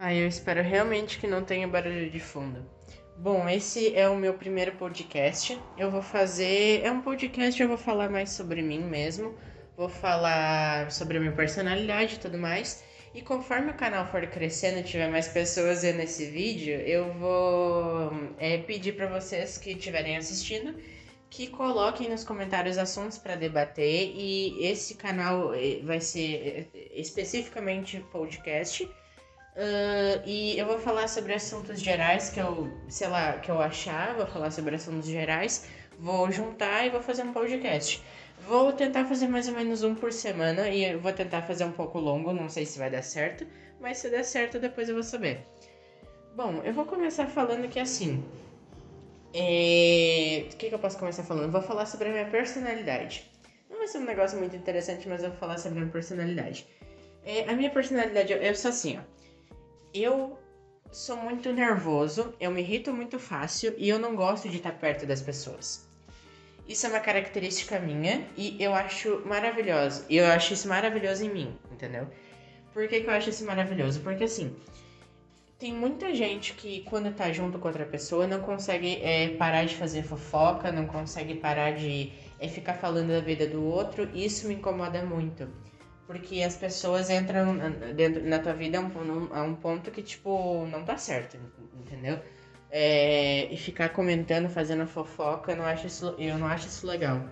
Ah, eu espero realmente que não tenha barulho de fundo. Bom, esse é o meu primeiro podcast. Eu vou fazer. É um podcast, eu vou falar mais sobre mim mesmo. Vou falar sobre a minha personalidade e tudo mais. E conforme o canal for crescendo e tiver mais pessoas vendo esse vídeo, eu vou é, pedir para vocês que estiverem assistindo que coloquem nos comentários assuntos para debater. E esse canal eh, vai ser eh, especificamente podcast. Uh, e eu vou falar sobre assuntos gerais que eu, sei lá, que eu achar, vou falar sobre assuntos gerais, vou juntar e vou fazer um podcast. Vou tentar fazer mais ou menos um por semana e vou tentar fazer um pouco longo, não sei se vai dar certo, mas se der certo depois eu vou saber. Bom, eu vou começar falando que assim. É... O que, que eu posso começar falando? Eu vou falar sobre a minha personalidade. Não vai ser um negócio muito interessante, mas eu vou falar sobre a minha personalidade. É, a minha personalidade, eu sou assim, ó eu sou muito nervoso, eu me irrito muito fácil e eu não gosto de estar perto das pessoas. Isso é uma característica minha e eu acho maravilhoso. E eu acho isso maravilhoso em mim, entendeu? Por que, que eu acho isso maravilhoso? Porque assim, tem muita gente que quando tá junto com outra pessoa não consegue é, parar de fazer fofoca, não consegue parar de é, ficar falando da vida do outro. E isso me incomoda muito. Porque as pessoas entram dentro na tua vida a um, a um ponto que, tipo, não tá certo, entendeu? É, e ficar comentando, fazendo fofoca, eu não, acho isso, eu não acho isso legal.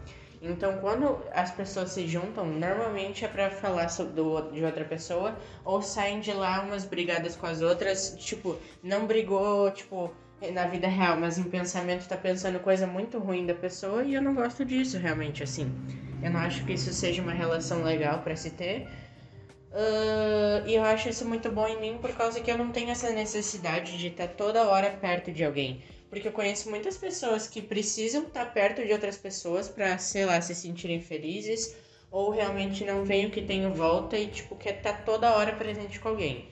Então, quando as pessoas se juntam, normalmente é para falar do, de outra pessoa, ou saem de lá umas brigadas com as outras, tipo, não brigou, tipo, na vida real, mas em pensamento tá pensando coisa muito ruim da pessoa, e eu não gosto disso realmente, assim. Eu não acho que isso seja uma relação legal para se ter. Uh, e eu acho isso muito bom em mim por causa que eu não tenho essa necessidade de estar toda hora perto de alguém. Porque eu conheço muitas pessoas que precisam estar perto de outras pessoas para, sei lá, se sentirem felizes ou realmente não veem o que tem em volta e, tipo, quer estar toda hora presente com alguém.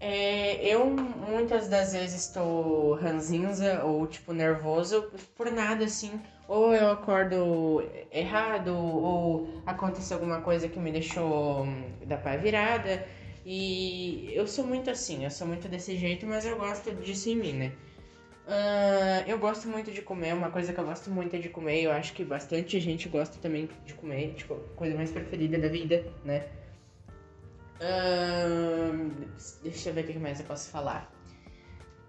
É, eu muitas das vezes estou ranzinza ou, tipo, nervoso por nada, assim ou eu acordo errado, ou acontece alguma coisa que me deixou hum, da pá virada. E eu sou muito assim, eu sou muito desse jeito, mas eu gosto disso em mim, né? Uh, eu gosto muito de comer, uma coisa que eu gosto muito é de comer, eu acho que bastante gente gosta também de comer, tipo, coisa mais preferida da vida, né? Deixa eu ver o que mais eu posso falar.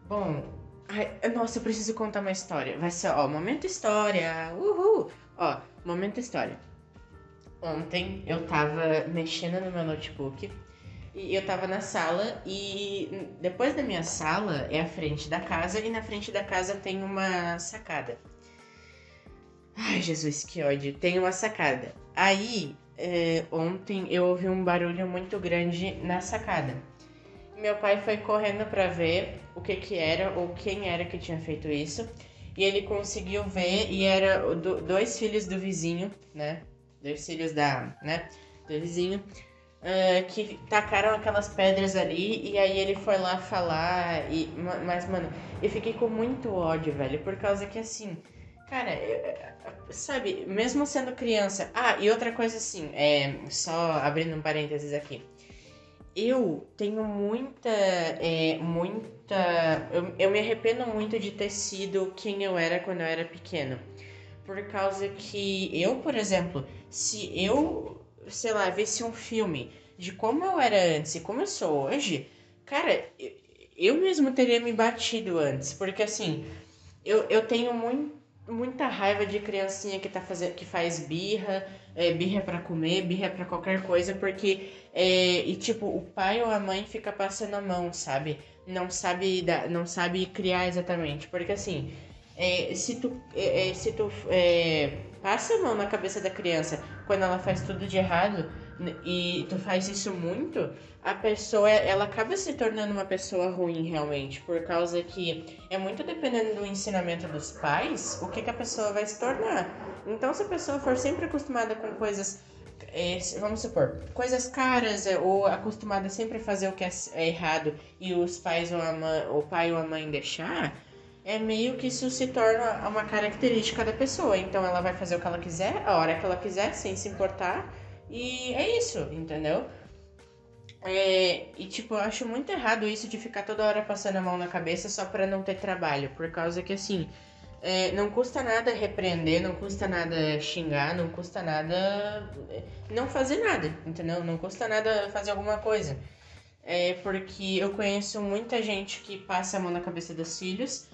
Bom, Ai, nossa, eu preciso contar uma história. Vai ser, ó, momento história. Uhul! Ó, momento história. Ontem eu tava mexendo no meu notebook e eu tava na sala e depois da minha sala é a frente da casa e na frente da casa tem uma sacada. Ai, Jesus, que ódio. Tem uma sacada. Aí, é, ontem eu ouvi um barulho muito grande na sacada. Meu pai foi correndo para ver o que que era ou quem era que tinha feito isso. E ele conseguiu ver e era do, dois filhos do vizinho, né? Dois filhos da, né? Do vizinho. Uh, que tacaram aquelas pedras ali e aí ele foi lá falar e mas mano eu fiquei com muito ódio velho por causa que assim cara eu, sabe mesmo sendo criança ah e outra coisa assim é só abrindo um parênteses aqui eu tenho muita. É, muita. Eu, eu me arrependo muito de ter sido quem eu era quando eu era pequeno. Por causa que eu, por exemplo, se eu, sei lá, visse um filme de como eu era antes e como eu sou hoje, cara, eu mesmo teria me batido antes. Porque assim, eu, eu tenho muito muita raiva de criancinha que tá fazendo que faz birra, é, birra para comer, birra para qualquer coisa, porque é, e tipo o pai ou a mãe fica passando a mão, sabe? Não sabe da, não sabe criar exatamente, porque assim é, se tu é, é, se tu é, passa a mão na cabeça da criança quando ela faz tudo de errado e tu faz isso muito, a pessoa ela acaba se tornando uma pessoa ruim realmente, por causa que é muito dependendo do ensinamento dos pais, o que, que a pessoa vai se tornar. Então, se a pessoa for sempre acostumada com coisas, é, vamos supor, coisas caras, é, ou acostumada sempre a fazer o que é, é errado e os pais ou a mãe, o pai ou a mãe deixar, é meio que isso se torna uma característica da pessoa. Então, ela vai fazer o que ela quiser, a hora que ela quiser, sem se importar, e é isso, entendeu? É, e tipo, eu acho muito errado isso de ficar toda hora passando a mão na cabeça só para não ter trabalho. Por causa que assim, é, não custa nada repreender, não custa nada xingar, não custa nada é, não fazer nada, entendeu? Não custa nada fazer alguma coisa. É porque eu conheço muita gente que passa a mão na cabeça dos filhos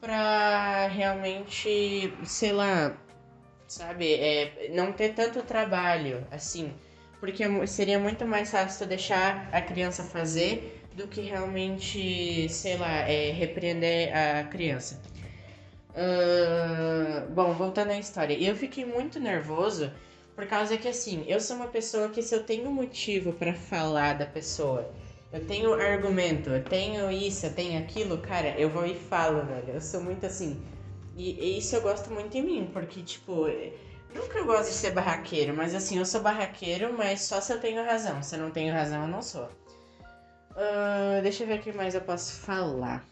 pra realmente, sei lá, sabe, é, não ter tanto trabalho, assim. Porque seria muito mais fácil deixar a criança fazer do que realmente, sei lá, é, repreender a criança. Uh, bom, voltando à história. Eu fiquei muito nervoso por causa que, assim, eu sou uma pessoa que se eu tenho motivo para falar da pessoa, eu tenho argumento, eu tenho isso, eu tenho aquilo, cara, eu vou e falo, velho. Eu sou muito assim. E, e isso eu gosto muito em mim, porque, tipo, nunca eu gosto de ser barraqueiro, mas assim, eu sou barraqueiro, mas só se eu tenho razão. Se eu não tenho razão, eu não sou. Uh, deixa eu ver o que mais eu posso falar.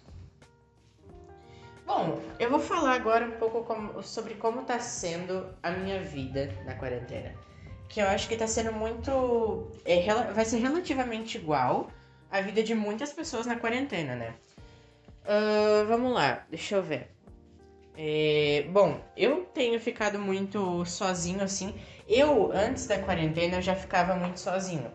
Bom, eu vou falar agora um pouco como, sobre como tá sendo a minha vida na quarentena. Que eu acho que tá sendo muito. É, vai ser relativamente igual à vida de muitas pessoas na quarentena, né? Uh, vamos lá, deixa eu ver. É, bom, eu tenho ficado muito sozinho assim. Eu, antes da quarentena, eu já ficava muito sozinho.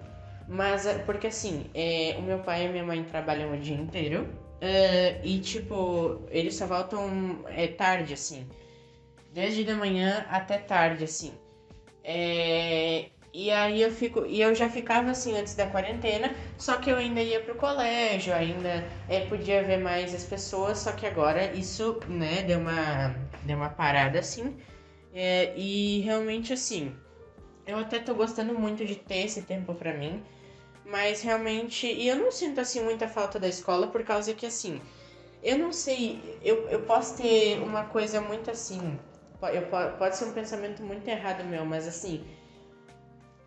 Mas, porque assim, é, o meu pai e minha mãe trabalham o dia inteiro. Uh, e, tipo, eles só voltam é, tarde, assim. Desde da manhã até tarde, assim. É, e aí eu fico. E eu já ficava assim antes da quarentena, só que eu ainda ia pro colégio, ainda é, podia ver mais as pessoas, só que agora isso, né, deu uma, deu uma parada assim. É, e realmente assim, eu até tô gostando muito de ter esse tempo pra mim. Mas realmente. E eu não sinto assim muita falta da escola por causa que assim. Eu não sei. Eu, eu posso ter uma coisa muito assim. Eu, pode ser um pensamento muito errado meu, mas assim.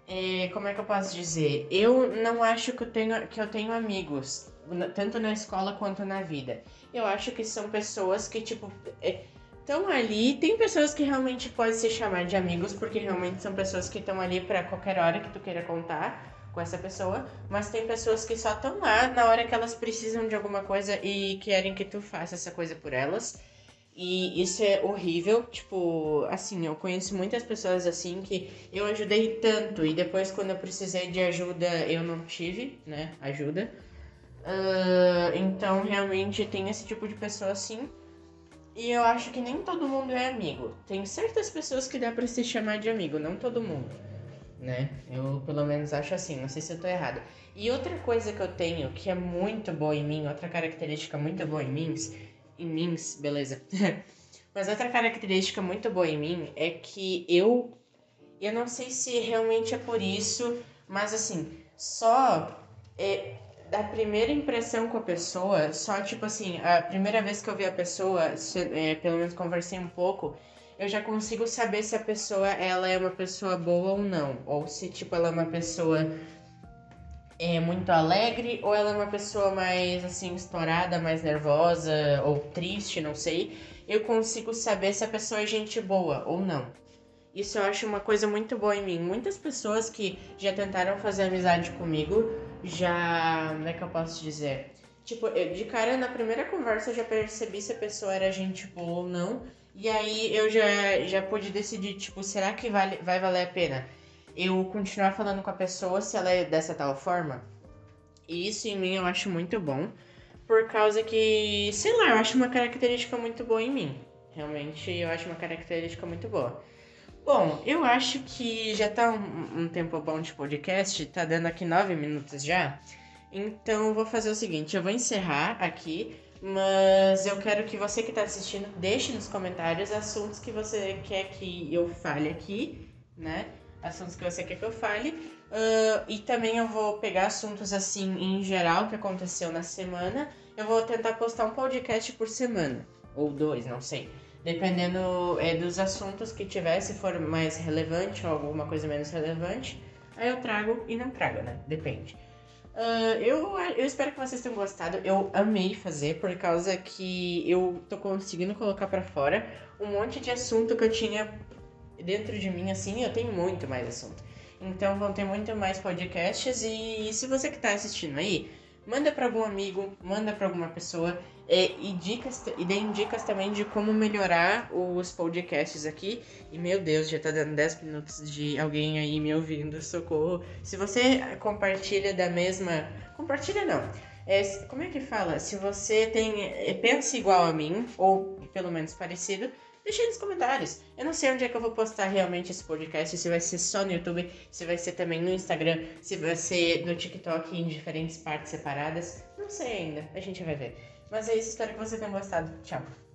É, como é que eu posso dizer? Eu não acho que eu tenho, que eu tenho amigos, tanto na escola quanto na vida. Eu acho que são pessoas que, tipo, estão é, ali. Tem pessoas que realmente podem se chamar de amigos, porque realmente são pessoas que estão ali para qualquer hora que tu queira contar com essa pessoa, mas tem pessoas que só estão lá na hora que elas precisam de alguma coisa e querem que tu faça essa coisa por elas. E isso é horrível, tipo, assim, eu conheço muitas pessoas assim que eu ajudei tanto e depois quando eu precisei de ajuda eu não tive, né, ajuda. Uh, então realmente tem esse tipo de pessoa assim. E eu acho que nem todo mundo é amigo. Tem certas pessoas que dá pra se chamar de amigo, não todo mundo né? Eu pelo menos acho assim, não sei se eu tô errado. E outra coisa que eu tenho que é muito boa em mim, outra característica muito boa em mim, em mim, beleza. Mas outra característica muito boa em mim é que eu eu não sei se realmente é por isso, mas assim, só é, da primeira impressão com a pessoa, só tipo assim, a primeira vez que eu vi a pessoa, se, é, pelo menos conversei um pouco, eu já consigo saber se a pessoa ela é uma pessoa boa ou não, ou se tipo ela é uma pessoa é muito alegre ou ela é uma pessoa mais assim estourada, mais nervosa ou triste, não sei. Eu consigo saber se a pessoa é gente boa ou não. Isso eu acho uma coisa muito boa em mim. Muitas pessoas que já tentaram fazer amizade comigo já, como é que eu posso dizer? Tipo, eu, de cara na primeira conversa eu já percebi se a pessoa era gente boa ou não. E aí eu já, já pude decidir, tipo, será que vale, vai valer a pena eu continuar falando com a pessoa se ela é dessa tal forma? E isso em mim eu acho muito bom, por causa que, sei lá, eu acho uma característica muito boa em mim. Realmente eu acho uma característica muito boa. Bom, eu acho que já tá um, um tempo bom de podcast, tá dando aqui nove minutos já. Então eu vou fazer o seguinte, eu vou encerrar aqui mas eu quero que você que está assistindo deixe nos comentários assuntos que você quer que eu fale aqui, né? Assuntos que você quer que eu fale. Uh, e também eu vou pegar assuntos assim em geral que aconteceu na semana. Eu vou tentar postar um podcast por semana. Ou dois, não sei. Dependendo é, dos assuntos que tiver, se for mais relevante ou alguma coisa menos relevante. Aí eu trago e não trago, né? Depende. Uh, eu, eu espero que vocês tenham gostado. Eu amei fazer por causa que eu tô conseguindo colocar para fora um monte de assunto que eu tinha dentro de mim, assim. Eu tenho muito mais assunto. Então vão ter muito mais podcasts. E se você que tá assistindo aí, manda para algum amigo, manda para alguma pessoa. É, e, dicas, e dicas também de como melhorar os podcasts aqui. E meu Deus, já tá dando 10 minutos de alguém aí me ouvindo, socorro. Se você compartilha da mesma. Compartilha não. É, como é que fala? Se você tem. É, pensa igual a mim, ou pelo menos parecido, deixa aí nos comentários. Eu não sei onde é que eu vou postar realmente esse podcast, se vai ser só no YouTube, se vai ser também no Instagram, se vai ser no TikTok em diferentes partes separadas. Não sei ainda, a gente vai ver. Mas é isso, espero que você tenha gostado. Tchau.